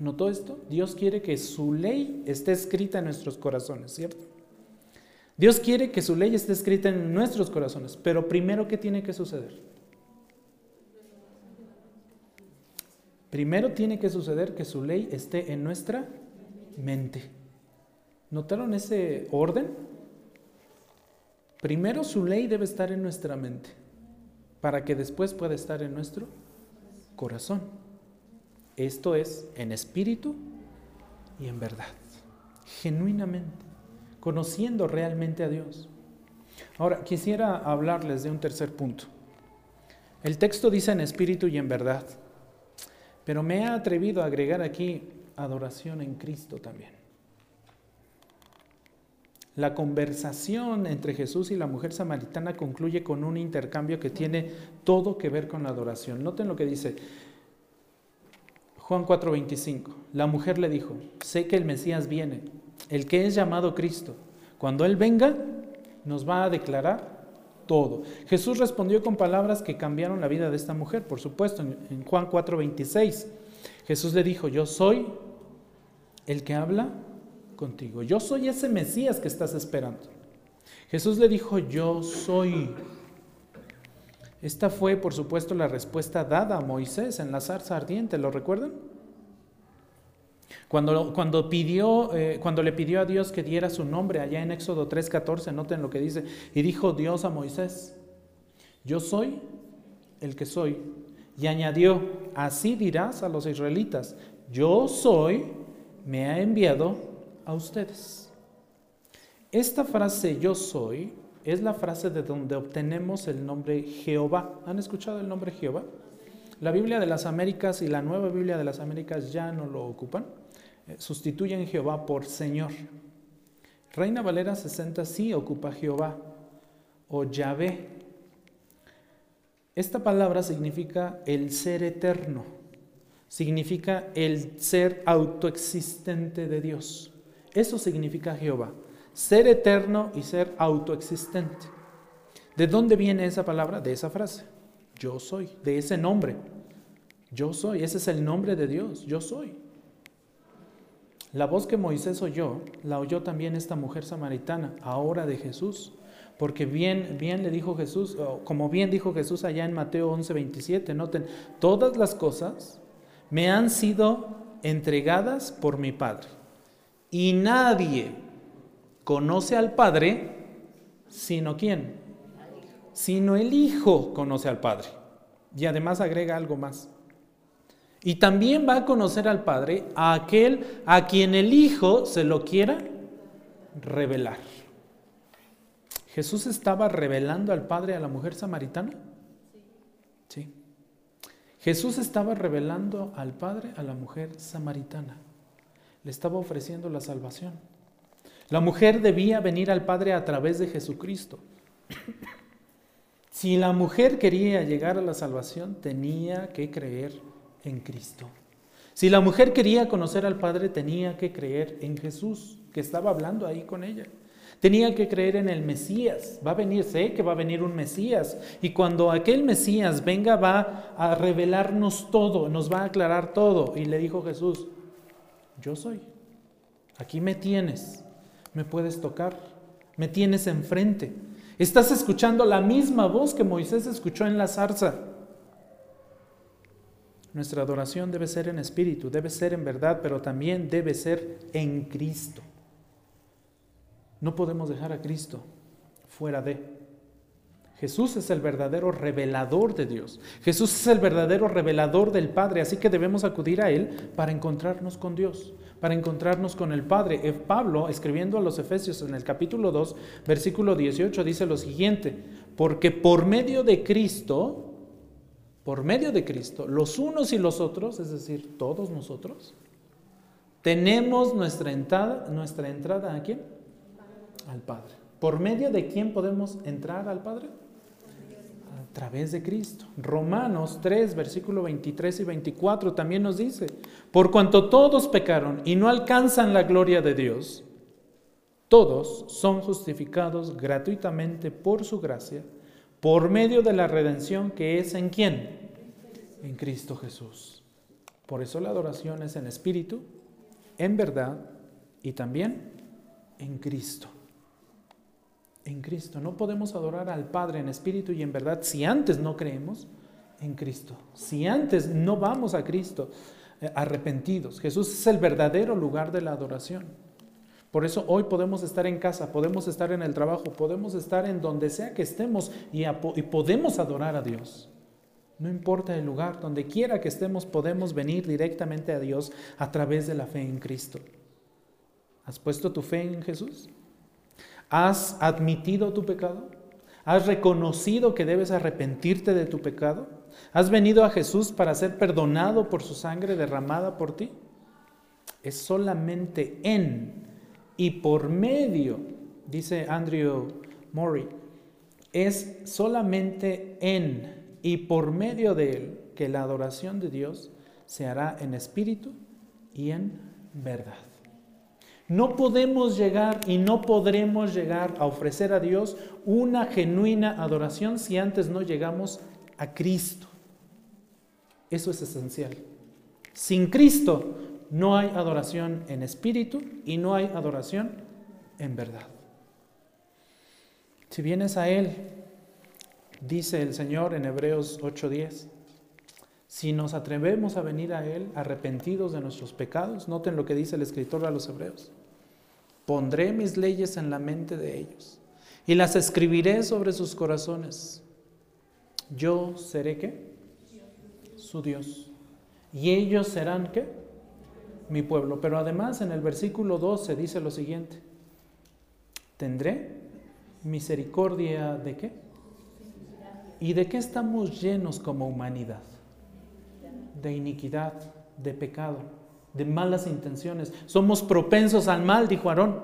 ¿Notó esto? Dios quiere que su ley esté escrita en nuestros corazones, ¿cierto? Dios quiere que su ley esté escrita en nuestros corazones, pero primero, ¿qué tiene que suceder? Primero tiene que suceder que su ley esté en nuestra mente. ¿Notaron ese orden? Primero su ley debe estar en nuestra mente para que después pueda estar en nuestro corazón. Esto es en espíritu y en verdad, genuinamente, conociendo realmente a Dios. Ahora, quisiera hablarles de un tercer punto. El texto dice en espíritu y en verdad, pero me he atrevido a agregar aquí adoración en Cristo también. La conversación entre Jesús y la mujer samaritana concluye con un intercambio que tiene todo que ver con la adoración. Noten lo que dice Juan 4:25. La mujer le dijo, sé que el Mesías viene, el que es llamado Cristo. Cuando Él venga, nos va a declarar todo. Jesús respondió con palabras que cambiaron la vida de esta mujer, por supuesto, en Juan 4:26. Jesús le dijo, yo soy el que habla contigo. Yo soy ese Mesías que estás esperando. Jesús le dijo, yo soy. Esta fue, por supuesto, la respuesta dada a Moisés en la zarza ardiente, ¿lo recuerdan? Cuando, cuando, pidió, eh, cuando le pidió a Dios que diera su nombre, allá en Éxodo 3:14, noten lo que dice, y dijo Dios a Moisés, yo soy el que soy. Y añadió, así dirás a los israelitas, yo soy, me ha enviado a ustedes. Esta frase yo soy es la frase de donde obtenemos el nombre Jehová. ¿Han escuchado el nombre Jehová? La Biblia de las Américas y la nueva Biblia de las Américas ya no lo ocupan. Eh, sustituyen Jehová por Señor. Reina Valera 60 sí ocupa Jehová o Yahvé. Esta palabra significa el ser eterno, significa el ser autoexistente de Dios. Eso significa Jehová, ser eterno y ser autoexistente. ¿De dónde viene esa palabra? De esa frase. Yo soy, de ese nombre. Yo soy, ese es el nombre de Dios, yo soy. La voz que Moisés oyó, la oyó también esta mujer samaritana, ahora de Jesús. Porque bien, bien le dijo Jesús, como bien dijo Jesús allá en Mateo 11, 27, noten, todas las cosas me han sido entregadas por mi Padre. Y nadie conoce al Padre sino quién? Sino el Hijo conoce al Padre. Y además agrega algo más. Y también va a conocer al Padre a aquel a quien el Hijo se lo quiera revelar. ¿Jesús estaba revelando al Padre a la mujer samaritana? Sí. Jesús estaba revelando al Padre a la mujer samaritana le estaba ofreciendo la salvación. La mujer debía venir al Padre a través de Jesucristo. Si la mujer quería llegar a la salvación, tenía que creer en Cristo. Si la mujer quería conocer al Padre, tenía que creer en Jesús, que estaba hablando ahí con ella. Tenía que creer en el Mesías. Va a venir, sé que va a venir un Mesías. Y cuando aquel Mesías venga, va a revelarnos todo, nos va a aclarar todo. Y le dijo Jesús, yo soy. Aquí me tienes, me puedes tocar, me tienes enfrente. Estás escuchando la misma voz que Moisés escuchó en la zarza. Nuestra adoración debe ser en espíritu, debe ser en verdad, pero también debe ser en Cristo. No podemos dejar a Cristo fuera de. Jesús es el verdadero revelador de Dios. Jesús es el verdadero revelador del Padre, así que debemos acudir a Él para encontrarnos con Dios, para encontrarnos con el Padre. Eh, Pablo, escribiendo a los Efesios en el capítulo 2, versículo 18, dice lo siguiente, porque por medio de Cristo, por medio de Cristo, los unos y los otros, es decir, todos nosotros, tenemos nuestra entrada, nuestra entrada a quién? Al Padre. ¿Por medio de quién podemos entrar al Padre? través de Cristo. Romanos 3, versículo 23 y 24 también nos dice, por cuanto todos pecaron y no alcanzan la gloria de Dios, todos son justificados gratuitamente por su gracia, por medio de la redención que es en quién? En Cristo Jesús. Por eso la adoración es en espíritu, en verdad y también en Cristo en Cristo. No podemos adorar al Padre en espíritu y en verdad si antes no creemos en Cristo, si antes no vamos a Cristo eh, arrepentidos. Jesús es el verdadero lugar de la adoración. Por eso hoy podemos estar en casa, podemos estar en el trabajo, podemos estar en donde sea que estemos y, podemos adorar a Dios. No importa el lugar, donde quiera que estemos, podemos venir directamente a Dios a través de la fe en Cristo. ¿Has puesto tu fe en Jesús? ¿Has admitido tu pecado? ¿Has reconocido que debes arrepentirte de tu pecado? ¿Has venido a Jesús para ser perdonado por su sangre derramada por ti? Es solamente en y por medio, dice Andrew Murray, es solamente en y por medio de él que la adoración de Dios se hará en espíritu y en verdad. No podemos llegar y no podremos llegar a ofrecer a Dios una genuina adoración si antes no llegamos a Cristo. Eso es esencial. Sin Cristo no hay adoración en espíritu y no hay adoración en verdad. Si vienes a Él, dice el Señor en Hebreos 8:10, si nos atrevemos a venir a Él arrepentidos de nuestros pecados, noten lo que dice el escritor a los Hebreos, pondré mis leyes en la mente de ellos y las escribiré sobre sus corazones. Yo seré qué? Su Dios. Y ellos serán qué? Mi pueblo. Pero además en el versículo 12 dice lo siguiente. Tendré misericordia de qué? ¿Y de qué estamos llenos como humanidad? De iniquidad, de pecado, de malas intenciones. Somos propensos al mal, dijo Aarón.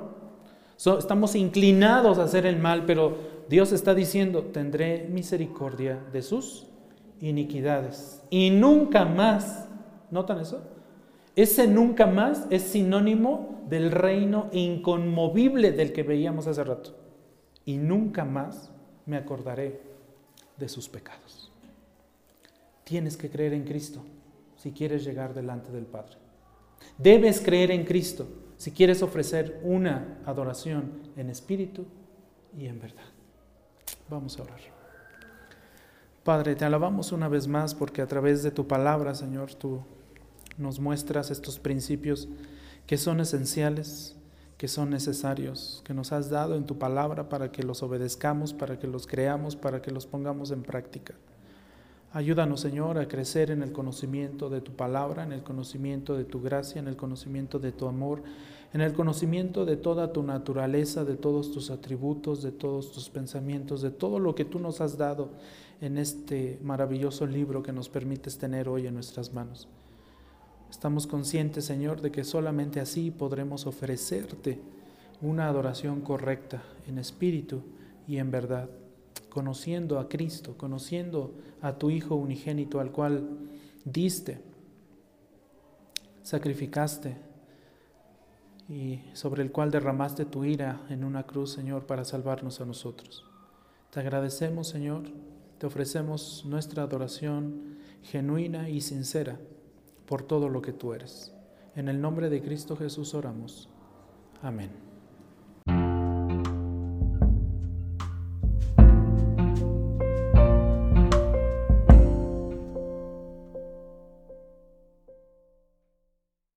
estamos inclinados a hacer el mal, pero Dios está diciendo, tendré misericordia de sus iniquidades. Y nunca más, ¿notan eso? Ese nunca más es sinónimo del reino inconmovible del que veíamos hace rato. Y nunca más me acordaré de sus pecados. Tienes que creer en Cristo si quieres llegar delante del Padre. Debes creer en Cristo si quieres ofrecer una adoración en espíritu y en verdad. Vamos a orar. Padre, te alabamos una vez más porque a través de tu palabra, Señor, tú nos muestras estos principios que son esenciales, que son necesarios, que nos has dado en tu palabra para que los obedezcamos, para que los creamos, para que los pongamos en práctica. Ayúdanos, Señor, a crecer en el conocimiento de tu palabra, en el conocimiento de tu gracia, en el conocimiento de tu amor, en el conocimiento de toda tu naturaleza, de todos tus atributos, de todos tus pensamientos, de todo lo que tú nos has dado en este maravilloso libro que nos permites tener hoy en nuestras manos. Estamos conscientes, Señor, de que solamente así podremos ofrecerte una adoración correcta en espíritu y en verdad conociendo a Cristo, conociendo a tu Hijo unigénito al cual diste, sacrificaste y sobre el cual derramaste tu ira en una cruz, Señor, para salvarnos a nosotros. Te agradecemos, Señor, te ofrecemos nuestra adoración genuina y sincera por todo lo que tú eres. En el nombre de Cristo Jesús oramos. Amén.